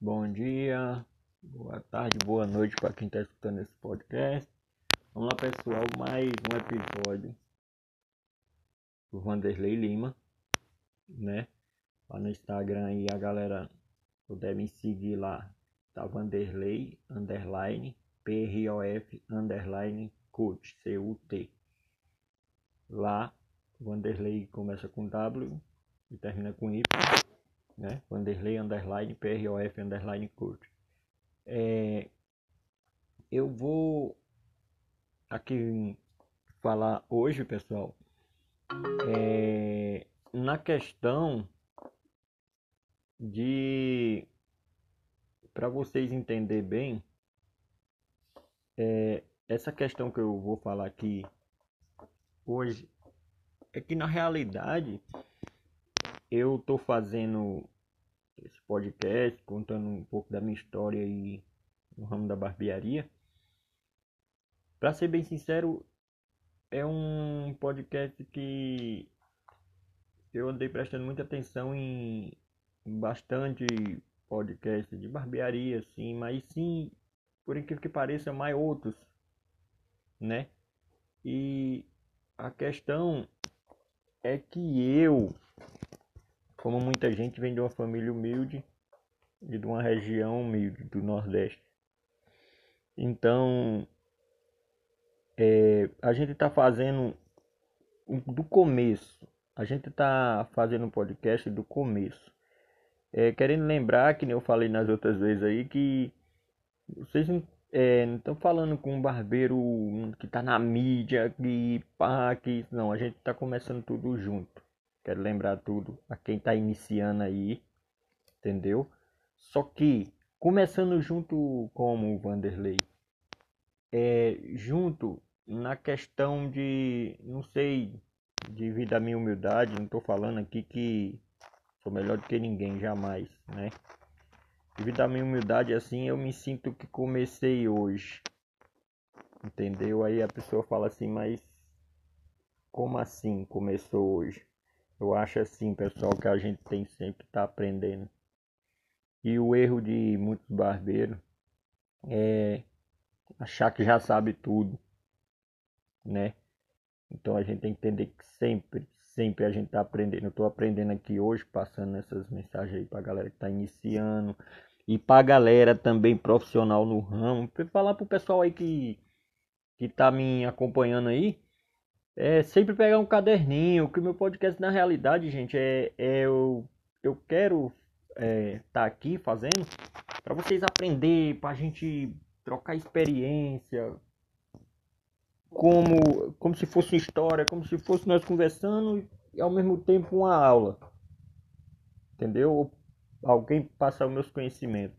Bom dia, boa tarde, boa noite para quem está escutando esse podcast. Vamos lá, pessoal, mais um episódio do Vanderlei Lima, né? Lá no Instagram aí a galera puder me seguir lá, tá Vanderlei underline PROF underline coach, C-U-T. Lá, Vanderlei começa com W e termina com Y né? Vanderlei underline PROF underline curto. É, eu vou aqui falar hoje, pessoal, é, na questão de para vocês entender bem é, essa questão que eu vou falar aqui hoje é que na realidade eu tô fazendo esse podcast contando um pouco da minha história aí no ramo da barbearia. Para ser bem sincero, é um podcast que eu andei prestando muita atenção em bastante podcast de barbearia, assim, mas sim, por incrível que pareça, mais outros, né? E a questão é que eu como muita gente vem de uma família humilde e de uma região humilde do Nordeste. Então, é, a gente está fazendo do começo. A gente está fazendo um podcast do começo. É, querendo lembrar, que nem eu falei nas outras vezes aí, que vocês não é, estão falando com um barbeiro que está na mídia, que pá, que não, a gente está começando tudo junto. Quero lembrar tudo a quem está iniciando aí, entendeu? Só que começando junto como o Vanderlei, é, junto na questão de, não sei, devido à minha humildade, não estou falando aqui que sou melhor do que ninguém, jamais, né? Devido à minha humildade, assim, eu me sinto que comecei hoje, entendeu? Aí a pessoa fala assim, mas como assim começou hoje? Eu acho assim, pessoal, que a gente tem sempre que tá aprendendo. E o erro de muitos barbeiros é achar que já sabe tudo, né? Então a gente tem que entender que sempre, sempre a gente está aprendendo. Eu estou aprendendo aqui hoje, passando essas mensagens aí para a galera que está iniciando e para a galera também profissional no ramo. Para falar para o pessoal aí que que está me acompanhando aí, é sempre pegar um caderninho, que o meu podcast na realidade, gente, é, é eu, eu quero estar é, tá aqui fazendo para vocês aprender, para a gente trocar experiência, como, como se fosse história, como se fosse nós conversando e ao mesmo tempo uma aula. Entendeu? Alguém passar os meus conhecimentos.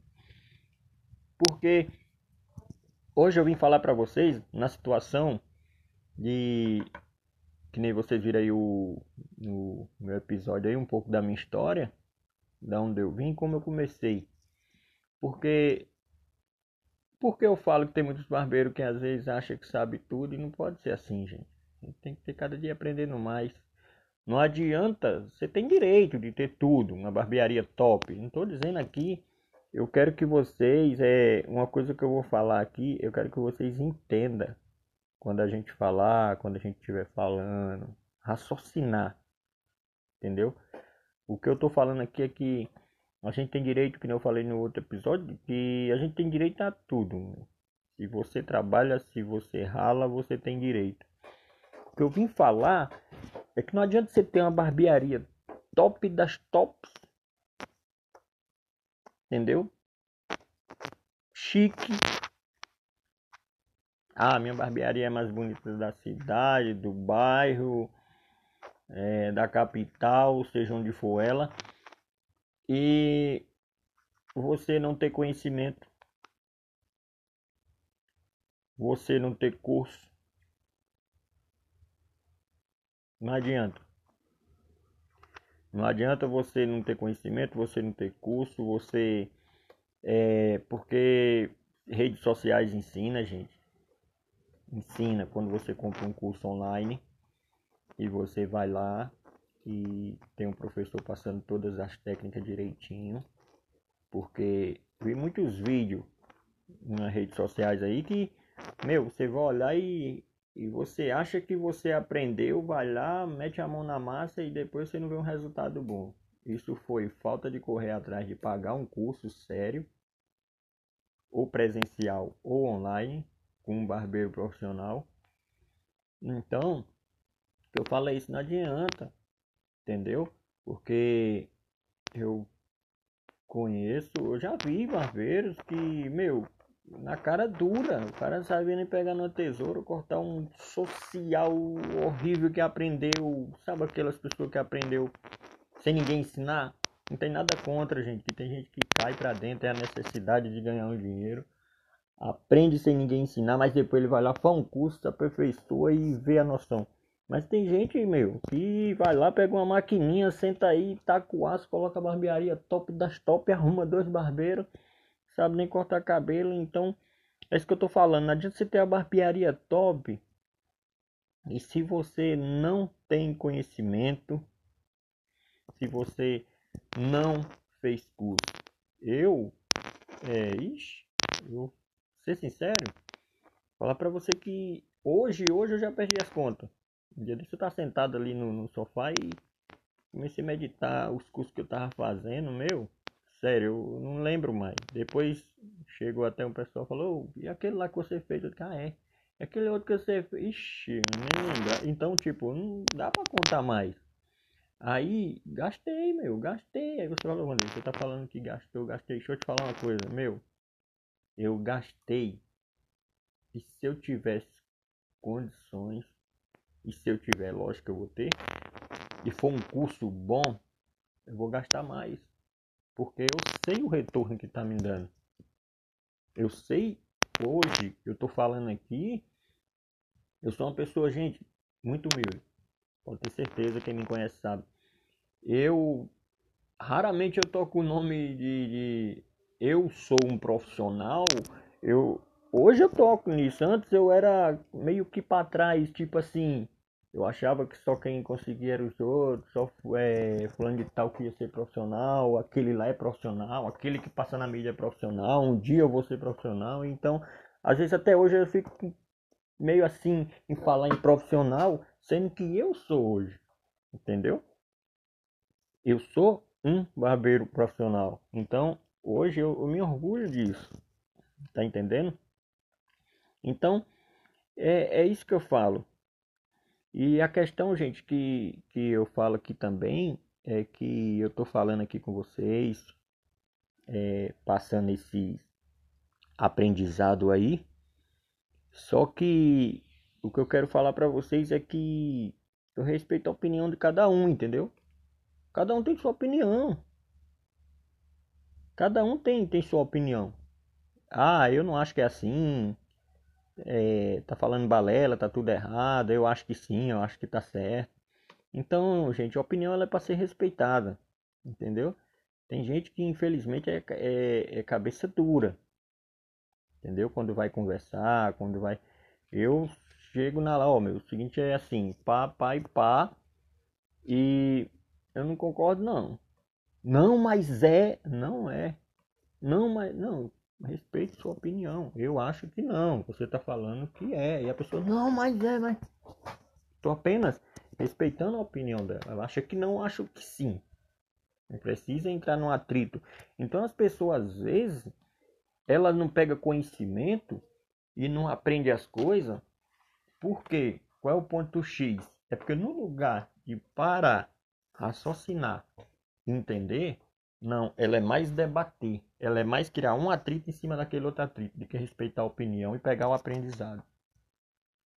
Porque hoje eu vim falar para vocês na situação de que nem vocês viram aí o, no meu episódio aí, um pouco da minha história, da onde eu vim, como eu comecei. Porque porque eu falo que tem muitos barbeiros que às vezes acham que sabe tudo e não pode ser assim, gente tem que ter cada dia aprendendo mais. Não adianta, você tem direito de ter tudo, uma barbearia top. Não estou dizendo aqui, eu quero que vocês, é uma coisa que eu vou falar aqui, eu quero que vocês entendam quando a gente falar, quando a gente estiver falando, raciocinar, entendeu? O que eu tô falando aqui é que a gente tem direito, que eu falei no outro episódio, que a gente tem direito a tudo. Se você trabalha, se você rala, você tem direito. O que eu vim falar é que não adianta você ter uma barbearia top das tops, entendeu? Chique, ah, minha barbearia é mais bonita da cidade, do bairro, é, da capital, seja onde for ela. E você não ter conhecimento, você não ter curso, não adianta. Não adianta você não ter conhecimento, você não ter curso, você. É, porque redes sociais ensina, gente ensina quando você compra um curso online e você vai lá e tem um professor passando todas as técnicas direitinho. Porque vi muitos vídeos nas redes sociais aí que, meu, você vai olhar e, e você acha que você aprendeu, vai lá, mete a mão na massa e depois você não vê um resultado bom. Isso foi falta de correr atrás de pagar um curso sério, ou presencial ou online, com um barbeiro profissional. Então, eu falei isso não adianta, entendeu? Porque eu conheço, eu já vi barbeiros que, meu, na cara dura, o cara sabia nem pegar no tesouro, cortar um social horrível que aprendeu, sabe aquelas pessoas que aprendeu sem ninguém ensinar? Não tem nada contra, gente, que tem gente que cai pra dentro, é a necessidade de ganhar um dinheiro. Aprende sem ninguém ensinar, mas depois ele vai lá, faz um curso, aperfeiçoa e vê a noção. Mas tem gente, meu, que vai lá, pega uma maquininha, senta aí, taca o aço, coloca a barbearia top das top, arruma dois barbeiros, sabe nem cortar cabelo. Então, é isso que eu tô falando. Não adianta você ter a barbearia top. E se você não tem conhecimento, se você não fez curso, eu, é, ixi, eu, ser sincero, falar pra você que hoje, hoje eu já perdi as contas. Um dia desse eu tava sentado ali no, no, sofá e comecei a meditar os cursos que eu tava fazendo, meu. Sério, eu não lembro mais. Depois chegou até um pessoal falou, e aquele lá que você fez? Eu disse, ah, é. E aquele outro que você fez? Ixi, lembro. Então, tipo, não dá pra contar mais. Aí, gastei, meu, gastei. Aí você falou, você tá falando que gastou, gastei. Deixa eu te falar uma coisa, meu. Eu gastei. E se eu tivesse condições e se eu tiver, lógico eu vou ter, e for um curso bom, eu vou gastar mais. Porque eu sei o retorno que está me dando. Eu sei, hoje, eu estou falando aqui, eu sou uma pessoa, gente, muito humilde. Pode ter certeza, quem me conhece sabe. Eu, raramente eu toco o nome de, de eu sou um profissional, eu, Hoje eu toco nisso. Antes eu era meio que para trás, tipo assim. Eu achava que só quem conseguia era os outros, só é, fulano de tal que ia ser profissional, aquele lá é profissional, aquele que passa na mídia é profissional, um dia eu vou ser profissional. Então, às vezes até hoje eu fico meio assim em falar em profissional, sendo que eu sou hoje, entendeu? Eu sou um barbeiro profissional. Então, hoje eu, eu me orgulho disso. Tá entendendo? Então, é, é isso que eu falo. E a questão, gente, que, que eu falo aqui também é que eu estou falando aqui com vocês, é, passando esse aprendizado aí. Só que o que eu quero falar para vocês é que eu respeito a opinião de cada um, entendeu? Cada um tem sua opinião. Cada um tem, tem sua opinião. Ah, eu não acho que é assim é, tá falando balela, tá tudo errado, eu acho que sim, eu acho que tá certo. Então, gente, a opinião ela é para ser respeitada, entendeu? Tem gente que infelizmente é, é, é, cabeça dura, entendeu? Quando vai conversar, quando vai. Eu chego na lá, ó, meu, o seguinte é assim, pá, pá e pá, e eu não concordo, não. Não, mas é, não é. Não, mas não, respeite sua opinião. Eu acho que não. Você está falando que é. E a pessoa, não, mas é, mas. Estou apenas respeitando a opinião dela. Ela acha que não, acho que sim. Não precisa entrar num atrito. Então as pessoas, às vezes, elas não pegam conhecimento e não aprende as coisas. Por quê? Qual é o ponto X? É porque no lugar de parar, raciocinar, entender, não, ela é mais debater. Ela é mais criar um atrito em cima daquele outro atrito, do que respeitar a opinião e pegar o aprendizado.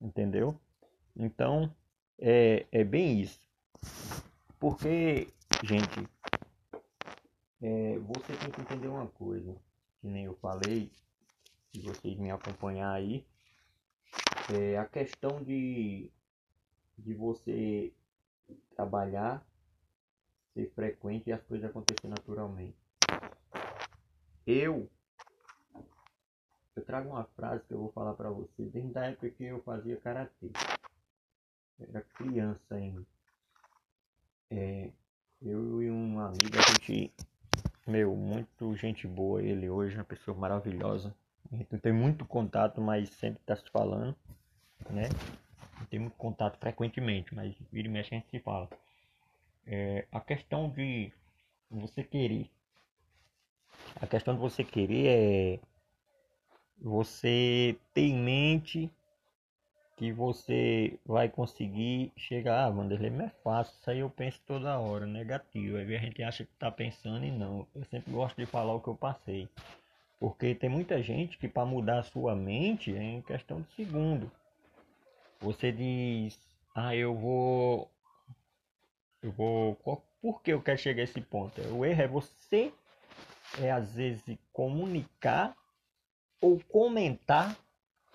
Entendeu? Então, é, é bem isso. Porque, gente, é, você tem que entender uma coisa, que nem eu falei, se vocês me acompanhar aí, é a questão de, de você trabalhar ser frequente e as coisas acontecerem naturalmente. Eu eu trago uma frase que eu vou falar para você desde a época que eu fazia karatê. Era criança ainda. É, eu e um amigo a gente meu, muito gente boa ele hoje, uma pessoa maravilhosa. A gente não tem muito contato, mas sempre está se falando, né? Não tem muito contato frequentemente, mas vira e mexe a gente se fala. É, a questão de você querer. A questão de você querer é você ter em mente que você vai conseguir chegar. Ah, Vanderlei, não é fácil. Isso aí eu penso toda hora, negativo. Aí a gente acha que tá pensando e não. Eu sempre gosto de falar o que eu passei. Porque tem muita gente que para mudar a sua mente é em questão de segundo. Você diz, ah, eu vou. Eu vou. Por que eu quero chegar a esse ponto? O erro é você, é às vezes, comunicar ou comentar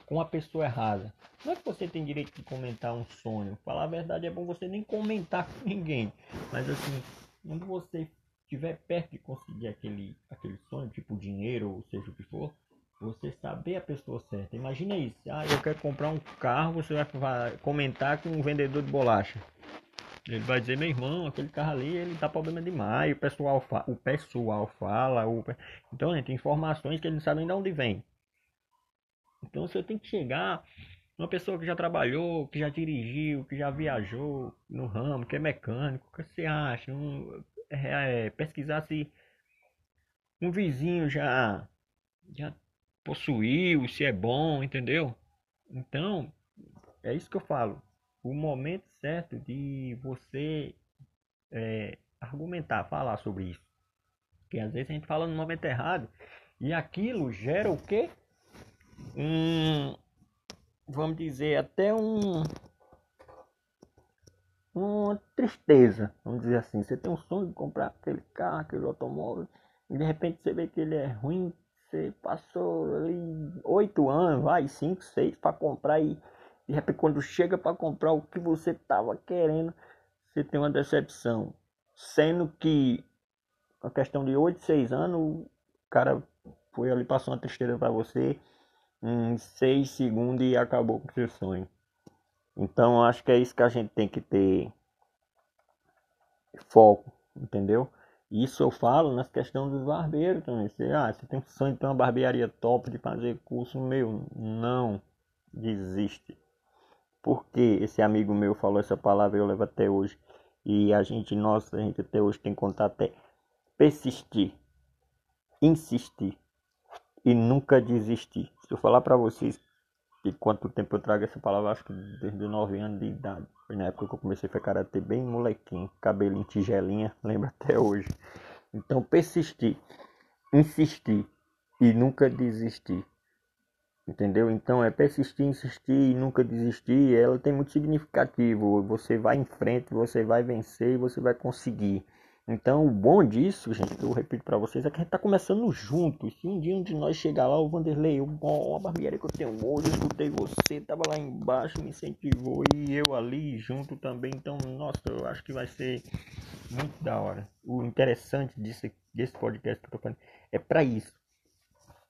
com a pessoa errada. Não é que você tem direito de comentar um sonho. Falar a verdade é bom você nem comentar com ninguém. Mas assim, quando você estiver perto de conseguir aquele, aquele sonho, tipo dinheiro ou seja o que for, você saber a pessoa certa. Imagina isso. Ah, eu quero comprar um carro, você vai comentar com um vendedor de bolacha. Ele vai dizer, meu irmão, aquele carro ali, ele dá problema demais. O pessoal, fa o pessoal fala. O... Então, tem informações que ele não sabe nem de onde vem. Então, você tem que chegar uma pessoa que já trabalhou, que já dirigiu, que já viajou no ramo, que é mecânico, o que você acha? Um, é, é, pesquisar se um vizinho já, já possuiu, se é bom, entendeu? Então, é isso que eu falo. O momento certo de você é, argumentar, falar sobre isso. Porque às vezes a gente fala no momento errado e aquilo gera o quê? Um, vamos dizer, até um uma tristeza, vamos dizer assim. Você tem um sonho de comprar aquele carro, aquele automóvel, e de repente você vê que ele é ruim, você passou ali oito anos, vai, cinco, seis para comprar e de repente quando chega para comprar o que você estava querendo, você tem uma decepção. Sendo que a questão de oito, seis anos, o cara foi ali, passou uma tristeza para você em seis segundos e acabou com o seu sonho. Então acho que é isso que a gente tem que ter foco, entendeu? Isso eu falo nas questões dos barbeiros também. Você, ah, você tem sonho de ter uma barbearia top, de fazer curso meu. Não desiste. Porque esse amigo meu falou essa palavra eu levo até hoje. E a gente, nossa, a gente até hoje tem contato é persistir, insistir e nunca desistir. Se eu falar para vocês de quanto tempo eu trago essa palavra, acho que desde 9 anos de idade. Foi na época que eu comecei a ficar karatê bem molequinho, cabelinho tigelinha, lembro até hoje. Então persistir, insistir e nunca desistir. Entendeu? Então é persistir, insistir e nunca desistir. Ela tem muito significativo. Você vai em frente, você vai vencer você vai conseguir. Então, o bom disso, gente, eu repito para vocês, é que a gente tá começando junto. Se um dia um de nós chegar lá, o Vanderlei, o a barbearia que eu tenho hoje, eu escutei você, tava lá embaixo, me incentivou e eu ali junto também. Então, nossa, eu acho que vai ser muito da hora. O interessante disso, desse podcast que eu tô falando é para isso.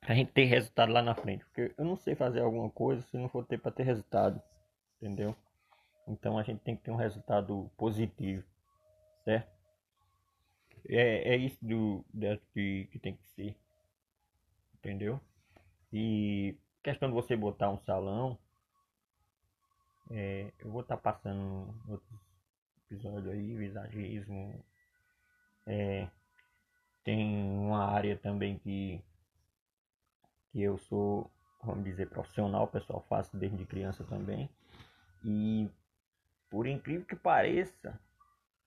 A gente ter resultado lá na frente. Porque eu não sei fazer alguma coisa se não for ter para ter resultado. Entendeu? Então a gente tem que ter um resultado positivo. Certo? É, é isso do, que, que tem que ser. Entendeu? E questão de você botar um salão. É, eu vou estar tá passando outros episódios aí, visagismo. É, tem uma área também que eu sou, vamos dizer, profissional, pessoal faço desde criança também. E por incrível que pareça,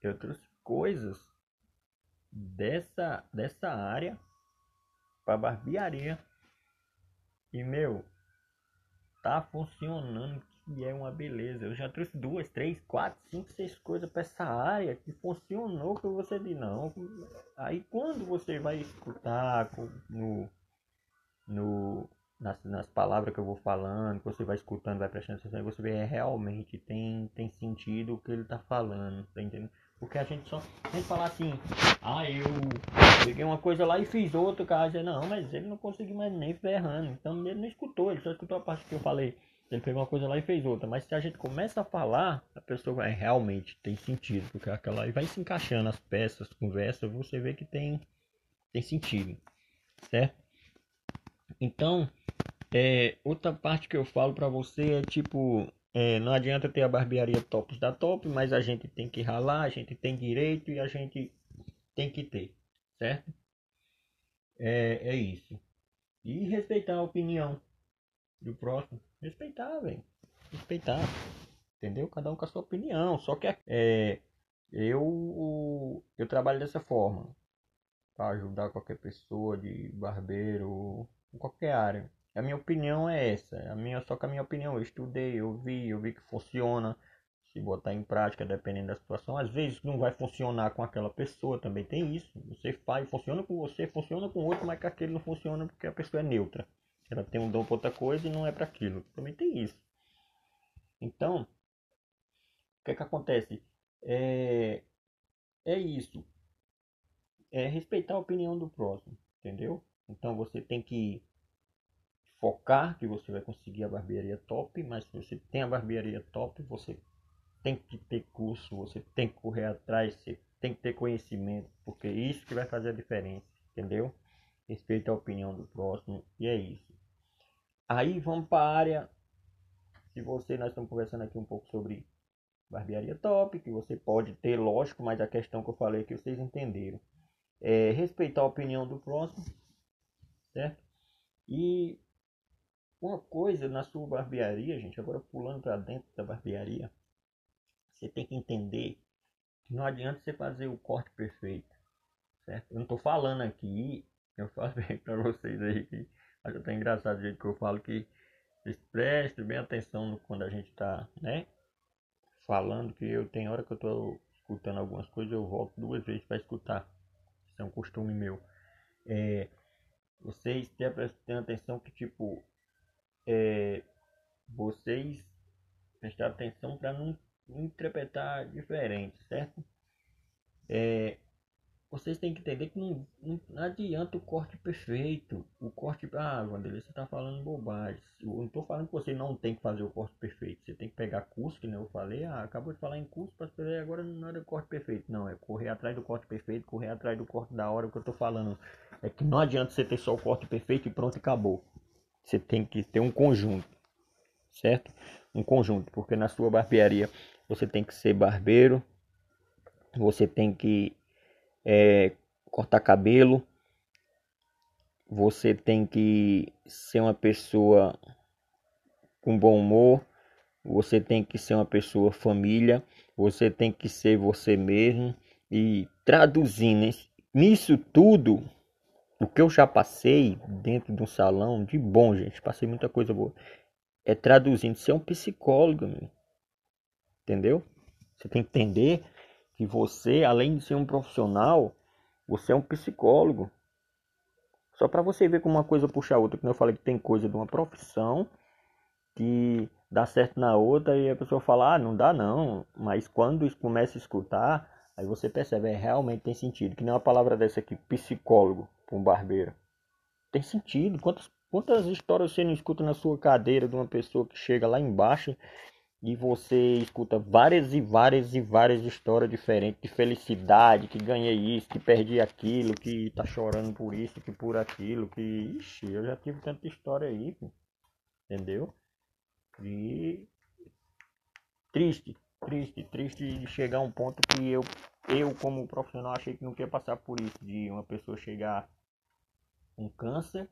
eu trouxe coisas dessa, dessa área para barbearia. E meu, tá funcionando que é uma beleza. Eu já trouxe duas, três, quatro, cinco, seis coisas para essa área que funcionou que você diz não. Aí quando você vai escutar no, no nas, nas palavras que eu vou falando, que você vai escutando, vai prestando atenção, você vê é, realmente tem tem sentido o que ele tá falando, tá entendendo? Porque a gente só tem que falar assim, ah, eu peguei uma coisa lá e fiz outra, cara. Não, mas ele não conseguiu mais nem ferrando. Então ele não escutou, ele só escutou a parte que eu falei. Ele pegou uma coisa lá e fez outra. Mas se a gente começa a falar, a pessoa vai realmente tem sentido. Porque aquela aí vai se encaixando as peças, conversa, você vê que tem, tem sentido, certo? Então, é, outra parte que eu falo para você é tipo, é, não adianta ter a barbearia tops da top, mas a gente tem que ralar, a gente tem direito e a gente tem que ter, certo? É, é isso. E respeitar a opinião do próximo. Respeitar, velho. Respeitar. Entendeu? Cada um com a sua opinião. Só que é, eu, eu trabalho dessa forma. Para ajudar qualquer pessoa de barbeiro, qualquer área. A minha opinião é essa. A minha, só que a minha opinião, eu estudei, eu vi, eu vi que funciona. Se botar em prática, dependendo da situação, às vezes não vai funcionar com aquela pessoa, também tem isso. Você faz, funciona com você, funciona com outro, mas que aquele não funciona porque a pessoa é neutra. Ela tem um dom para outra coisa e não é para aquilo. Também tem isso. Então, o que é que acontece? É, é isso. É respeitar a opinião do próximo, entendeu? Então você tem que focar que você vai conseguir a barbearia top, mas se você tem a barbearia top, você tem que ter curso, você tem que correr atrás, você tem que ter conhecimento, porque é isso que vai fazer a diferença, entendeu? Respeita a opinião do próximo e é isso. Aí vamos para a área. Se você, nós estamos conversando aqui um pouco sobre barbearia top, que você pode ter, lógico, mas a questão que eu falei que vocês entenderam. É respeitar a opinião do próximo, certo? E uma coisa na sua barbearia, gente, agora pulando para dentro da barbearia, você tem que entender que não adianta você fazer o corte perfeito, certo? Eu não estou falando aqui, eu falei para vocês aí que Acho até engraçado o jeito que eu falo que vocês prestem bem atenção quando a gente está, né? Falando que eu tenho hora que eu estou escutando algumas coisas, eu volto duas vezes para escutar. É um costume meu. É, vocês prestem atenção que tipo é, vocês prestar atenção para não interpretar diferente, certo? É, vocês têm que entender que não, não adianta o corte perfeito. O corte. Ah, Wanderlei, você está falando bobagem. Eu não estou falando que você não tem que fazer o corte perfeito. Você tem que pegar curso, que nem eu falei. Ah, acabou de falar em curso para fazer agora não é o corte perfeito. Não, é correr atrás do corte perfeito, correr atrás do corte da hora. O que eu estou falando é que não adianta você ter só o corte perfeito e pronto, acabou. Você tem que ter um conjunto, certo? Um conjunto, porque na sua barbearia você tem que ser barbeiro, você tem que é, cortar cabelo, você tem que ser uma pessoa com bom humor, você tem que ser uma pessoa família, você tem que ser você mesmo e traduzindo nisso tudo o que eu já passei dentro de um salão de bom, gente, passei muita coisa boa. É traduzindo, ser um psicólogo, meu. entendeu? Você tem que entender que você, além de ser um profissional, você é um psicólogo. Só para você ver como uma coisa puxa a outra, que eu falei que tem coisa de uma profissão que dá certo na outra e a pessoa fala, ah, não dá não. Mas quando começa a escutar, aí você percebe, é, realmente tem sentido. Que nem uma palavra dessa aqui, psicólogo, para um barbeiro. Tem sentido. Quantas, quantas histórias você não escuta na sua cadeira de uma pessoa que chega lá embaixo e você escuta várias e várias e várias histórias diferentes de felicidade, que ganhei isso, que perdi aquilo, que tá chorando por isso, que por aquilo, que ixi, eu já tive tanta história aí, entendeu? E triste, triste, triste de chegar a um ponto que eu eu como profissional achei que não queria passar por isso, de uma pessoa chegar com câncer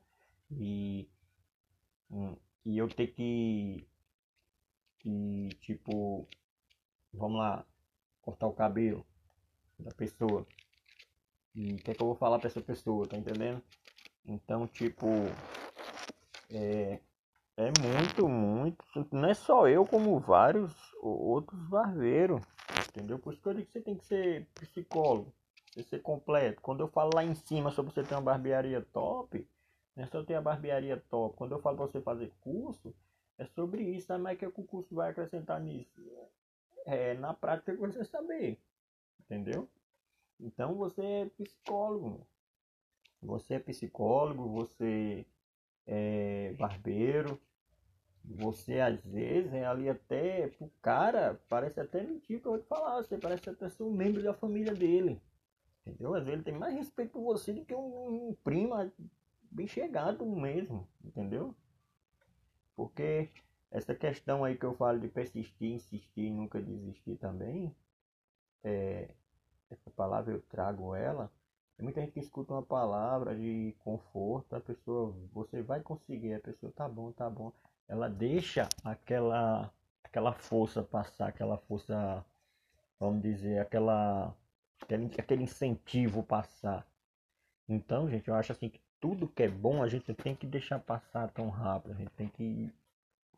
e e eu ter que que tipo, vamos lá, cortar o cabelo da pessoa. E o que é que eu vou falar para essa pessoa, tá entendendo? Então, tipo, é, é muito, muito. Não é só eu, como vários outros barbeiros. Entendeu? Por isso que eu digo que você tem que ser psicólogo. Você ser completo. Quando eu falo lá em cima sobre você ter uma barbearia top, não é só ter a barbearia top. Quando eu falo para você fazer curso, é sobre isso, né? mas que o curso vai acrescentar nisso? É na prática que você saber, entendeu? Então você é psicólogo, você é psicólogo, você é barbeiro, você às vezes é ali até o cara, parece até mentir que eu vou te falar, você parece até ser um membro da família dele, Entendeu? Às vezes ele tem mais respeito por você do que um, um primo bem chegado mesmo, entendeu? Porque essa questão aí que eu falo de persistir, insistir e nunca desistir também, é, essa palavra eu trago ela. Muita gente que escuta uma palavra de conforto, a pessoa, você vai conseguir, a pessoa tá bom, tá bom. Ela deixa aquela aquela força passar, aquela força, vamos dizer, aquela aquele, aquele incentivo passar. Então, gente, eu acho assim que tudo que é bom a gente tem que deixar passar tão rápido, a gente tem que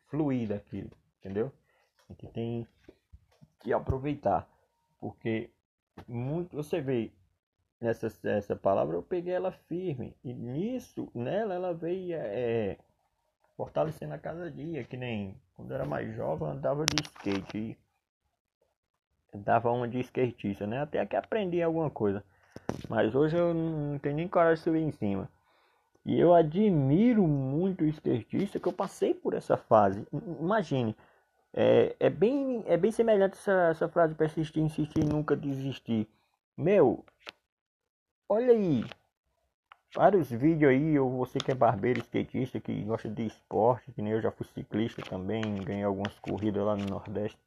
fluir daquilo, entendeu? A gente tem que aproveitar, porque muito você vê nessa essa palavra eu peguei ela firme e nisso nela ela veio é, fortalecendo a cada dia, que nem quando eu era mais jovem andava de skate e dava uma de skatista, né? Até que aprendi alguma coisa. Mas hoje eu não tenho nem coragem de subir em cima. E eu admiro muito o skatista que eu passei por essa fase. Imagine, é, é, bem, é bem semelhante essa, essa frase persistir, insistir, nunca desistir. Meu, olha aí, vários vídeos aí, ou você que é barbeiro, skatista, que gosta de esporte, que nem eu já fui ciclista também, ganhei algumas corridas lá no Nordeste.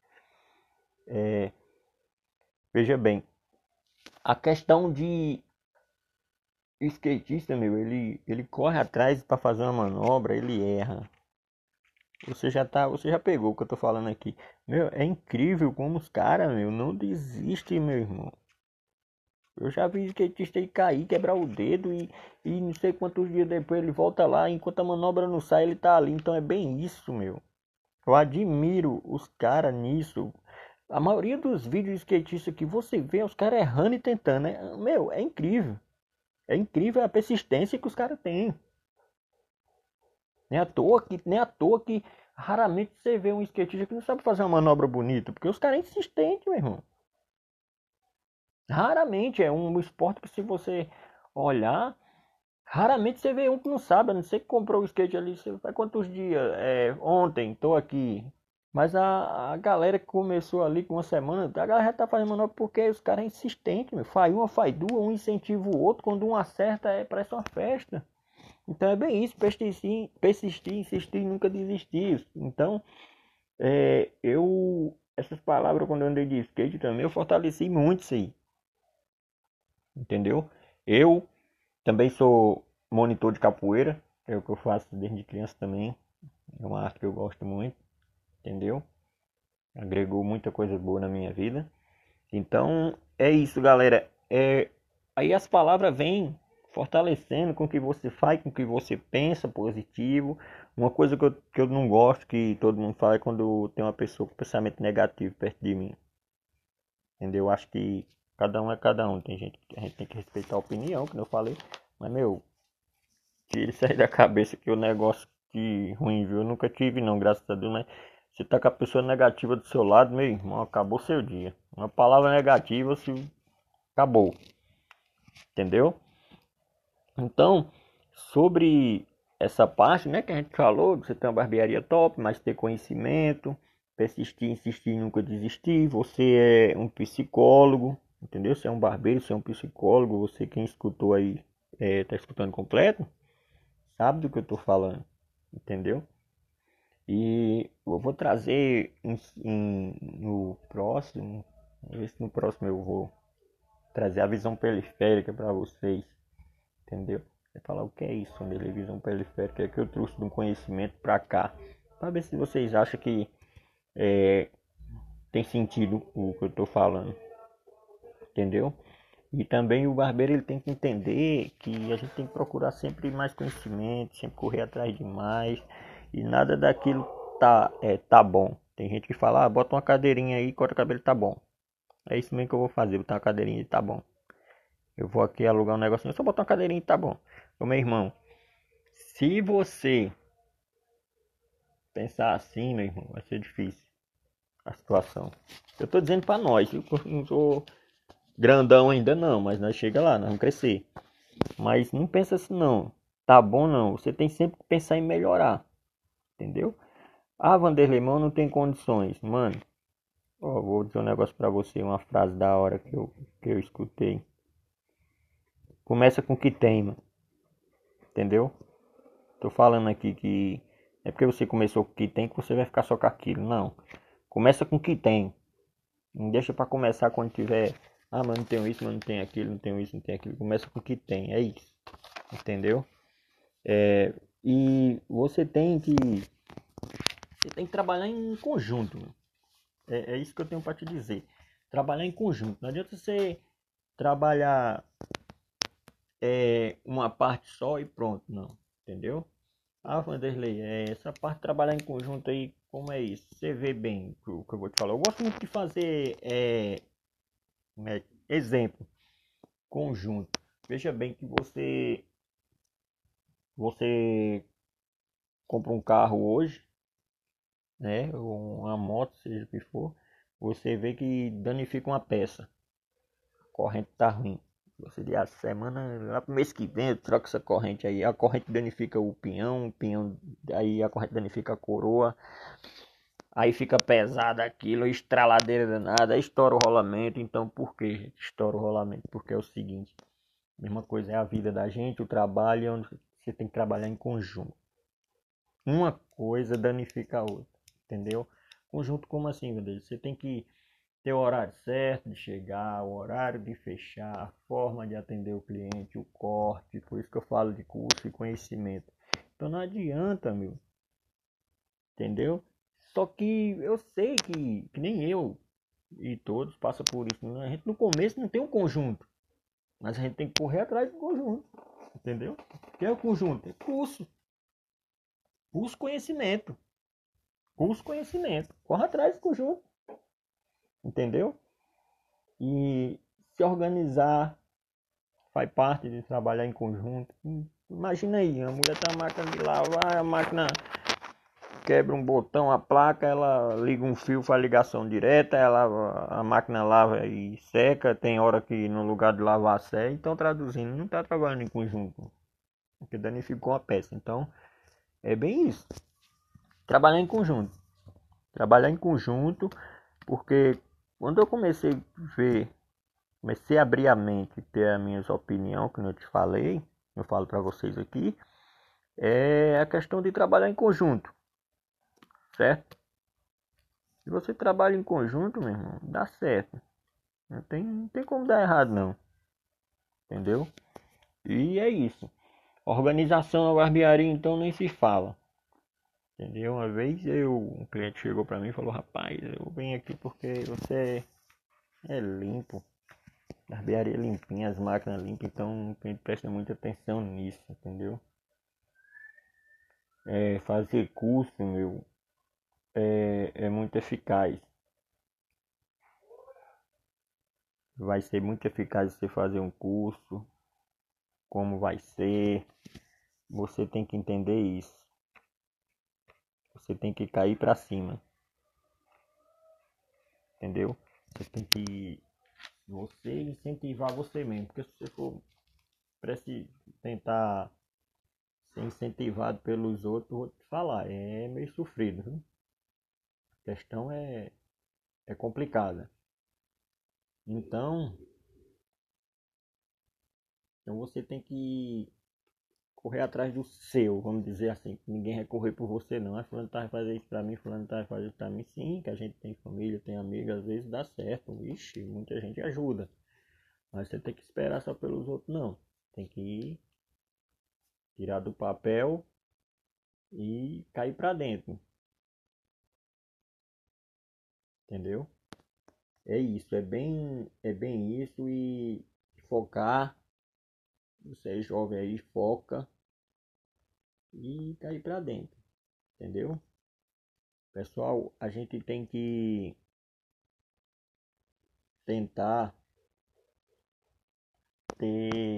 É, veja bem, a questão de skatista, meu, ele, ele corre atrás para fazer uma manobra, ele erra. Você já tá, você já pegou o que eu tô falando aqui. Meu, é incrível como os caras, meu, não desistem, meu irmão. Eu já vi skatista aí cair, quebrar o dedo e, e não sei quantos dias depois ele volta lá, enquanto a manobra não sai, ele tá ali. Então é bem isso, meu. Eu admiro os caras nisso. A maioria dos vídeos de skatista que você vê, os caras errando e tentando, né? Meu, é incrível. É incrível a persistência que os caras têm. Nem à toa que, nem à toa que raramente você vê um skatista que não sabe fazer uma manobra bonita, porque os caras é insistente, meu irmão. Raramente é um esporte que se você olhar, raramente você vê um que não sabe, a não ser que comprou o skate ali, você vai quantos dias? É, ontem, tô aqui. Mas a, a galera que começou ali com uma semana, a galera já tá fazendo manobra porque os caras é insistente, meu. Faz uma, faz duas, um incentiva o outro, quando um acerta é parece uma festa. Então é bem isso, persistir, persistir insistir, nunca desistir. Então, é, eu, essas palavras quando eu andei de skate também, eu fortaleci muito isso aí entendeu? Eu também sou monitor de capoeira, é o que eu faço desde criança também. É uma arte que eu gosto muito, entendeu? Agregou muita coisa boa na minha vida. Então é isso, galera. É, aí as palavras vêm fortalecendo com o que você faz, com o que você pensa positivo. Uma coisa que eu, que eu não gosto que todo mundo fala é quando tem uma pessoa com pensamento negativo perto de mim. Entendeu? Eu acho que Cada um é cada um. Tem gente que a gente tem que respeitar a opinião, que eu falei. Mas, meu, tire isso aí da cabeça que o negócio que ruim, viu? Eu nunca tive, não, graças a Deus. Mas você tá com a pessoa negativa do seu lado, meu irmão, acabou seu dia. Uma palavra negativa, se acabou. Entendeu? Então, sobre essa parte, né, que a gente falou, você tem uma barbearia top, mas ter conhecimento, persistir, insistir, nunca desistir. Você é um psicólogo, Entendeu? Você é um barbeiro, você é um psicólogo, você quem escutou aí, é, tá escutando completo, sabe do que eu tô falando. Entendeu? E eu vou trazer em, no próximo, ver se no próximo eu vou trazer a visão periférica para vocês. Entendeu? Você falar o que é isso, a visão periférica, é que eu trouxe um conhecimento para cá. Para ver se vocês acham que é, tem sentido o que eu tô falando entendeu? E também o barbeiro ele tem que entender que a gente tem que procurar sempre mais conhecimento, sempre correr atrás de mais e nada daquilo tá é, tá bom. Tem gente que fala, ah, bota uma cadeirinha aí, corta o cabelo, tá bom. É isso mesmo que eu vou fazer, botar uma cadeirinha e tá bom. Eu vou aqui alugar um negocinho, só botar uma cadeirinha e tá bom. Ô meu irmão, se você pensar assim, meu irmão, vai ser difícil a situação. Eu tô dizendo para nós, eu não sou grandão ainda não, mas nós chega lá, nós vamos crescer. Mas não pensa assim não, tá bom não, você tem sempre que pensar em melhorar, entendeu? Ah, Vanderlei, mano, não tem condições, mano. Ó, vou dizer um negócio pra você, uma frase da hora que eu, que eu escutei. começa com o que tem, mano. Entendeu? Tô falando aqui que é porque você começou com o que tem que você vai ficar só com aquilo. Não. Começa com o que tem. Não deixa para começar quando tiver. Ah, mas não tenho isso, mas não tenho aquilo, não tenho isso, não tenho aquilo. Começa com o que tem. É isso. Entendeu? É, e você tem que. Você tem que trabalhar em conjunto. É, é isso que eu tenho para te dizer. Trabalhar em conjunto. Não adianta você trabalhar é, uma parte só e pronto, não. Entendeu? Ah, Vanderlei, é, essa parte de trabalhar em conjunto aí, como é isso? Você vê bem o que eu vou te falar. Eu gosto muito de fazer é, é, exemplo, conjunto. Veja bem que você você compra um carro hoje, né, uma moto, seja o que for, você vê que danifica uma peça. A corrente tá ruim. Você diz, a semana, lá pro mês que vem, eu troco essa corrente aí. A corrente danifica o pinhão, o pinhão, aí a corrente danifica a coroa. Aí fica pesada aquilo, estraladeira danada, estoura o rolamento. Então, por que estoura o rolamento? Porque é o seguinte: mesma coisa é a vida da gente, o trabalho, onde você tem que trabalhar em conjunto. Uma coisa danifica a outra, entendeu? Conjunto como assim, meu Deus? Você tem que ter o horário certo de chegar, o horário de fechar, a forma de atender o cliente, o corte, por isso que eu falo de curso e conhecimento. Então não adianta, meu. Entendeu? Só que eu sei que, que nem eu e todos passam por isso. Né? A gente no começo não tem um conjunto. Mas a gente tem que correr atrás do conjunto. Entendeu? O que é o conjunto? É curso. Curso conhecimento. Curso conhecimento. Corre atrás do conjunto entendeu? E se organizar faz parte de trabalhar em conjunto. Imagina aí, a mulher tem uma máquina de lavar, a máquina quebra um botão, a placa, ela liga um fio, faz ligação direta, ela, a máquina lava e seca, tem hora que no lugar de lavar seca, então traduzindo, não está trabalhando em conjunto, porque danificou a peça. Então, é bem isso. Trabalhar em conjunto. Trabalhar em conjunto, porque quando eu comecei a ver, comecei a abrir a mente, ter as minhas opiniões, que eu te falei, eu falo para vocês aqui, é a questão de trabalhar em conjunto, certo? Se você trabalha em conjunto, meu irmão, dá certo. Não tem, não tem como dar errado, não. Entendeu? E é isso. Organização na barbearia, então, nem se fala. Entendeu? Uma vez eu, um cliente chegou pra mim e falou, rapaz, eu venho aqui porque você é limpo. Barbearia limpinha, as máquinas limpas, então a gente presta muita atenção nisso, entendeu? É, fazer curso, meu, é, é muito eficaz. Vai ser muito eficaz você fazer um curso, como vai ser. Você tem que entender isso. Você tem que cair para cima. Entendeu? Você tem que você incentivar você mesmo, porque se você for prece tentar ser incentivado pelos outros, vou te falar, é meio sofrido. Viu? Questão é é complicada. Então, então você tem que correr atrás do seu, vamos dizer assim. Ninguém vai correr por você não. Ah, fulano tá fazer isso pra mim, fulano tá fazer isso pra mim. Sim, que a gente tem família, tem amigos, às vezes dá certo. Ixi, muita gente ajuda. Mas você tem que esperar só pelos outros não. Tem que ir, tirar do papel e cair pra dentro. Entendeu? É isso, é bem, é bem isso e focar. Você é jovem aí, foca e cair para dentro, entendeu? Pessoal, a gente tem que tentar ter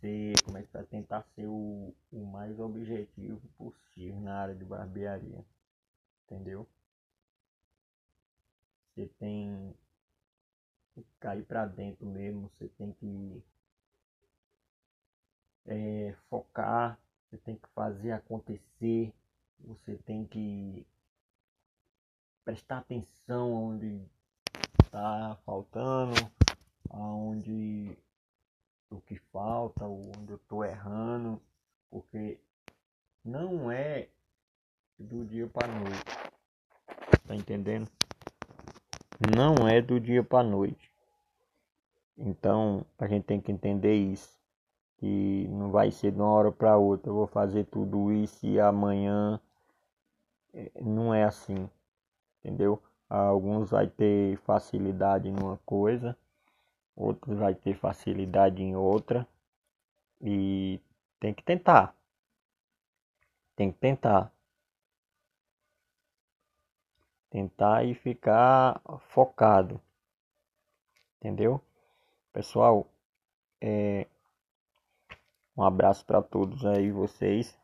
ser, como é que tá? Tentar ser o, o mais objetivo possível na área de barbearia, entendeu? Você tem que cair para dentro mesmo, você tem que é, focar, você tem que fazer acontecer, você tem que prestar atenção onde está faltando, aonde o que falta, onde eu tô errando, porque não é do dia para noite. Tá entendendo? Não é do dia para noite. Então, a gente tem que entender isso. Que não vai ser de uma hora para outra. Eu vou fazer tudo isso e amanhã é, não é assim. Entendeu? Alguns vai ter facilidade numa coisa, outros vai ter facilidade em outra. E tem que tentar. Tem que tentar. Tentar e ficar focado. Entendeu? Pessoal, é, um abraço para todos aí vocês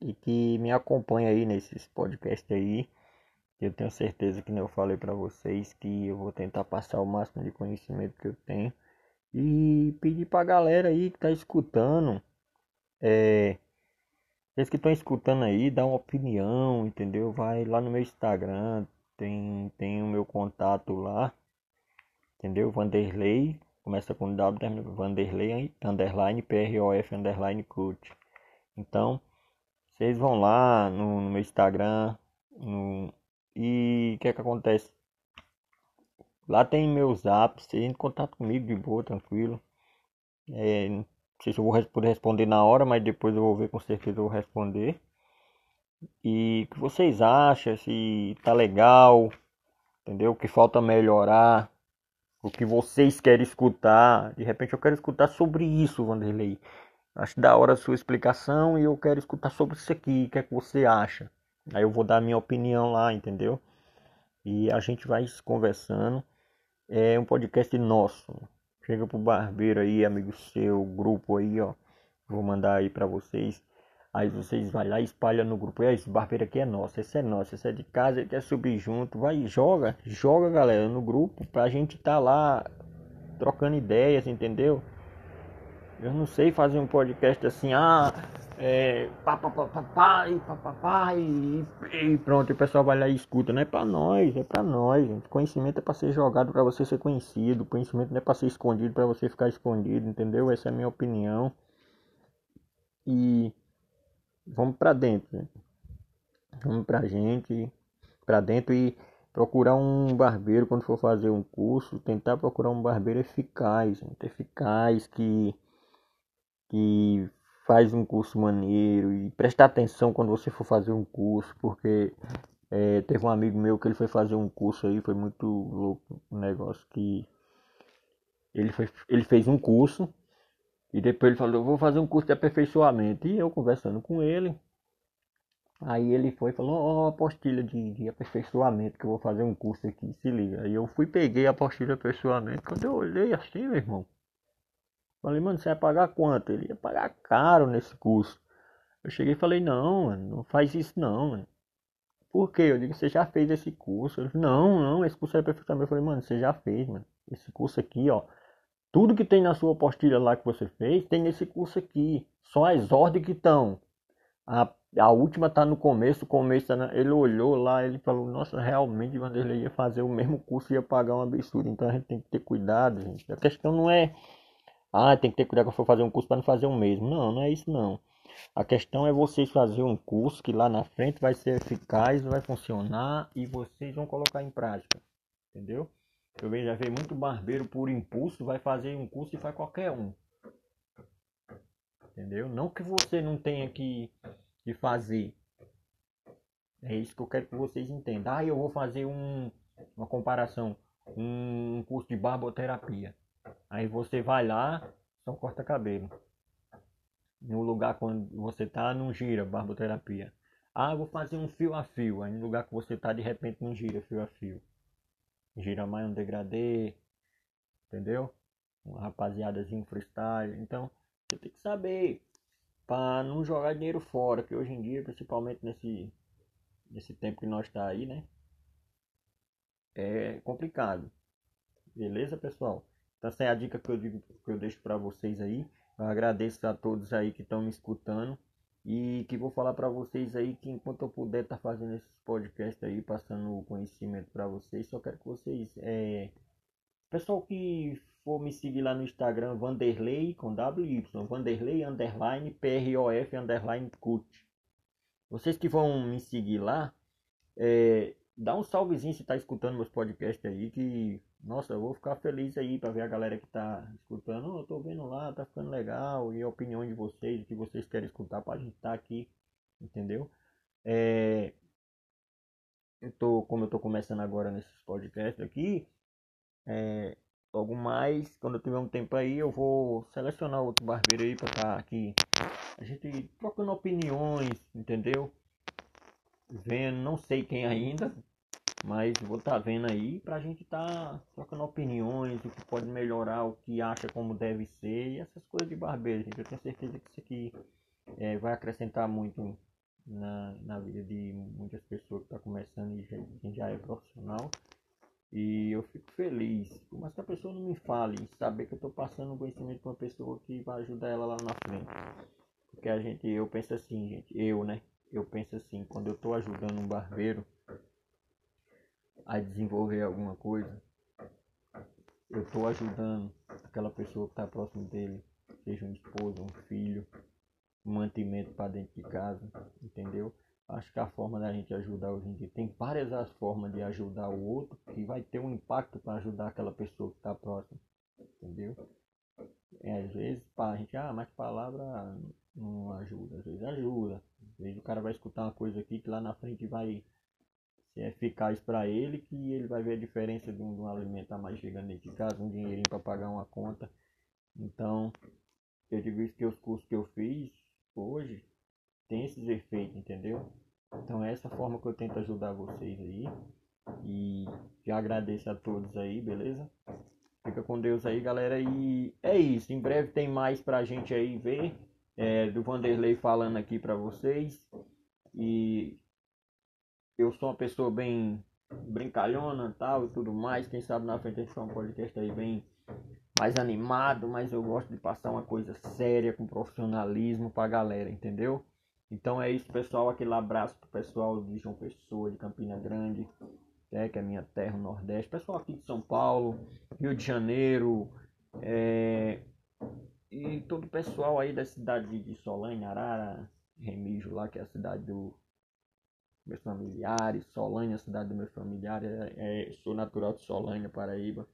e que me acompanhem aí nesses podcasts aí. Eu tenho certeza que eu falei para vocês que eu vou tentar passar o máximo de conhecimento que eu tenho e pedir pra galera aí que tá escutando, é, vocês que estão escutando aí, dá uma opinião, entendeu? Vai lá no meu Instagram, tem, tem o meu contato lá, entendeu? Vanderlei, começa com W, Vanderlei, underline, PROF, underline, coach. Então, vocês vão lá no, no meu Instagram, no, e o que é que acontece? Lá tem meus apps, você entra em contato comigo de boa, tranquilo. É, sei se eu vou poder responder na hora, mas depois eu vou ver com certeza eu vou responder. E o que vocês acham? Se tá legal, entendeu? O que falta melhorar, o que vocês querem escutar. De repente eu quero escutar sobre isso, Vanderlei. Acho da hora a sua explicação e eu quero escutar sobre isso aqui. O que é que você acha? Aí eu vou dar a minha opinião lá, entendeu? E a gente vai conversando. É um podcast nosso. Chega pro barbeiro aí, amigo seu, grupo aí, ó. Vou mandar aí para vocês. Aí vocês vai lá e espalha no grupo. E esse barbeiro aqui é nosso, esse é nosso, esse é de casa, ele quer subir junto. Vai, joga, joga galera no grupo pra gente tá lá trocando ideias, entendeu? Eu não sei fazer um podcast assim, ah, é, pá, pá, pá, pá, pá, e, pá, pá, pá, e, e pronto, o pessoal vai lá e escuta. Não é pra nós, é pra nós. Gente. Conhecimento é pra ser jogado pra você ser conhecido. Conhecimento não é pra ser escondido pra você ficar escondido, entendeu? Essa é a minha opinião. E vamos pra dentro, né? Vamos pra gente, pra dentro e procurar um barbeiro quando for fazer um curso. Tentar procurar um barbeiro eficaz, gente, eficaz que que faz um curso maneiro e presta atenção quando você for fazer um curso, porque é, teve um amigo meu que ele foi fazer um curso aí, foi muito louco o um negócio que ele, foi, ele fez um curso e depois ele falou, vou fazer um curso de aperfeiçoamento. E eu conversando com ele, aí ele foi e falou, ó, oh, apostilha de, de aperfeiçoamento, que eu vou fazer um curso aqui, se liga. Aí eu fui peguei a apostilha de aperfeiçoamento, quando eu olhei assim, meu irmão, Falei, mano, você vai pagar quanto? Ele ia pagar caro nesse curso. Eu cheguei e falei, não, mano, não faz isso não, mano. Por quê? Eu digo, você já fez esse curso? Ele não, não, esse curso é perfeitamente. Eu falei, mano, você já fez, mano. Esse curso aqui, ó. Tudo que tem na sua apostila lá que você fez, tem nesse curso aqui. Só as ordens que estão. A, a última tá no começo, o começo tá na... Ele olhou lá, ele falou, nossa, realmente, ele ia fazer o mesmo curso, ia pagar uma absurdo. Então a gente tem que ter cuidado, gente. A questão não é ah, tem que ter cuidado quando for fazer um curso para não fazer o mesmo. Não, não é isso não. A questão é vocês fazer um curso que lá na frente vai ser eficaz, vai funcionar e vocês vão colocar em prática. Entendeu? Eu já vi muito barbeiro por impulso, vai fazer um curso e faz qualquer um. Entendeu? Não que você não tenha que, que fazer. É isso que eu quero que vocês entendam. Ah, eu vou fazer um, uma comparação. Um curso de barboterapia. Aí você vai lá, só corta cabelo. No lugar quando você tá, não gira barboterapia. Ah, vou fazer um fio a fio. Aí no lugar que você tá, de repente não gira fio a fio. Gira mais um degradê. Entendeu? Uma rapaziadazinho freestyle. Então, você tem que saber. Pra não jogar dinheiro fora. Que hoje em dia, principalmente nesse, nesse tempo que nós tá aí, né? É complicado. Beleza, pessoal? Então essa é a dica que eu digo que eu deixo para vocês aí. Eu agradeço a todos aí que estão me escutando e que vou falar para vocês aí que enquanto eu puder estar tá fazendo esses podcasts aí, passando o conhecimento para vocês, só quero que vocês é, Pessoal que for me seguir lá no Instagram, Vanderlei com WY, Vanderlei underline PROF underline CUT. Vocês que vão me seguir lá, é, dá um salvezinho se tá escutando meus podcasts aí, que, nossa, eu vou ficar feliz aí para ver a galera que tá escutando. Oh, eu tô vendo lá, tá ficando legal, e a opinião de vocês, o que vocês querem escutar pra gente estar tá aqui, entendeu? É, eu tô, como eu tô começando agora nesses podcasts aqui, é, logo mais, quando eu tiver um tempo aí, eu vou selecionar outro barbeiro aí pra tá aqui. A gente trocando opiniões, entendeu? Vendo, não sei quem ainda, mas vou estar tá vendo aí pra gente tá trocando opiniões, o que pode melhorar, o que acha como deve ser e essas coisas de barbeiro, gente. Eu tenho certeza que isso aqui é, vai acrescentar muito na, na vida de muitas pessoas que estão tá começando e quem já é profissional. E eu fico feliz, mais que a pessoa não me fale, saber que eu estou passando um conhecimento para uma pessoa que vai ajudar ela lá na frente. Porque a gente, eu penso assim, gente, eu, né? Eu penso assim, quando eu estou ajudando um barbeiro a desenvolver alguma coisa, eu estou ajudando aquela pessoa que está próximo dele, seja um esposo, um filho, um mantimento para dentro de casa, entendeu? Acho que a forma da gente ajudar hoje em dia tem várias as formas de ajudar o outro que vai ter um impacto para ajudar aquela pessoa que está próxima, entendeu? É, às vezes pá, a gente, ah, mas palavra não ajuda, às vezes ajuda. Às vezes o cara vai escutar uma coisa aqui que lá na frente vai ser eficaz para ele, que ele vai ver a diferença de um, de um alimento a mais chegando dentro de casa, um dinheirinho para pagar uma conta. Então, eu digo isso que os cursos que eu fiz hoje tem esses efeitos, entendeu? Então é essa forma que eu tento ajudar vocês aí. E já agradeço a todos aí, beleza? Fica com Deus aí, galera. E é isso. Em breve tem mais pra gente aí ver. É, do Vanderlei falando aqui pra vocês. E eu sou uma pessoa bem brincalhona tal e tudo mais. Quem sabe na frente a gente faz um podcast aí bem mais animado, mas eu gosto de passar uma coisa séria com profissionalismo pra galera, entendeu? Então é isso, pessoal. Aquele abraço pro pessoal de João Pessoa, de Campina Grande, é, que é a minha terra, o Nordeste. Pessoal aqui de São Paulo, Rio de Janeiro, é, e todo o pessoal aí da cidade de Solânia, Arara, Remígio lá, que é a cidade do meus familiares, Solânia, a cidade dos meus familiares. É, é, sou natural de Solânia, Paraíba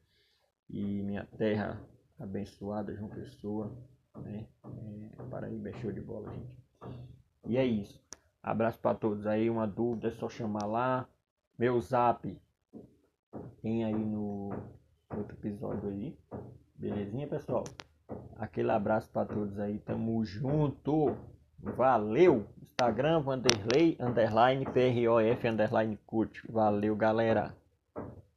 e minha terra abençoada, João Pessoa, né? É, Paraíba é show de bola, gente. E é isso. Abraço para todos aí. Uma dúvida é só chamar lá. Meu zap tem aí no outro episódio aí. Belezinha, pessoal? Aquele abraço para todos aí. Tamo junto. Valeu! Instagram, Vanderlei, underline, PROF, underline, curte. Valeu, galera!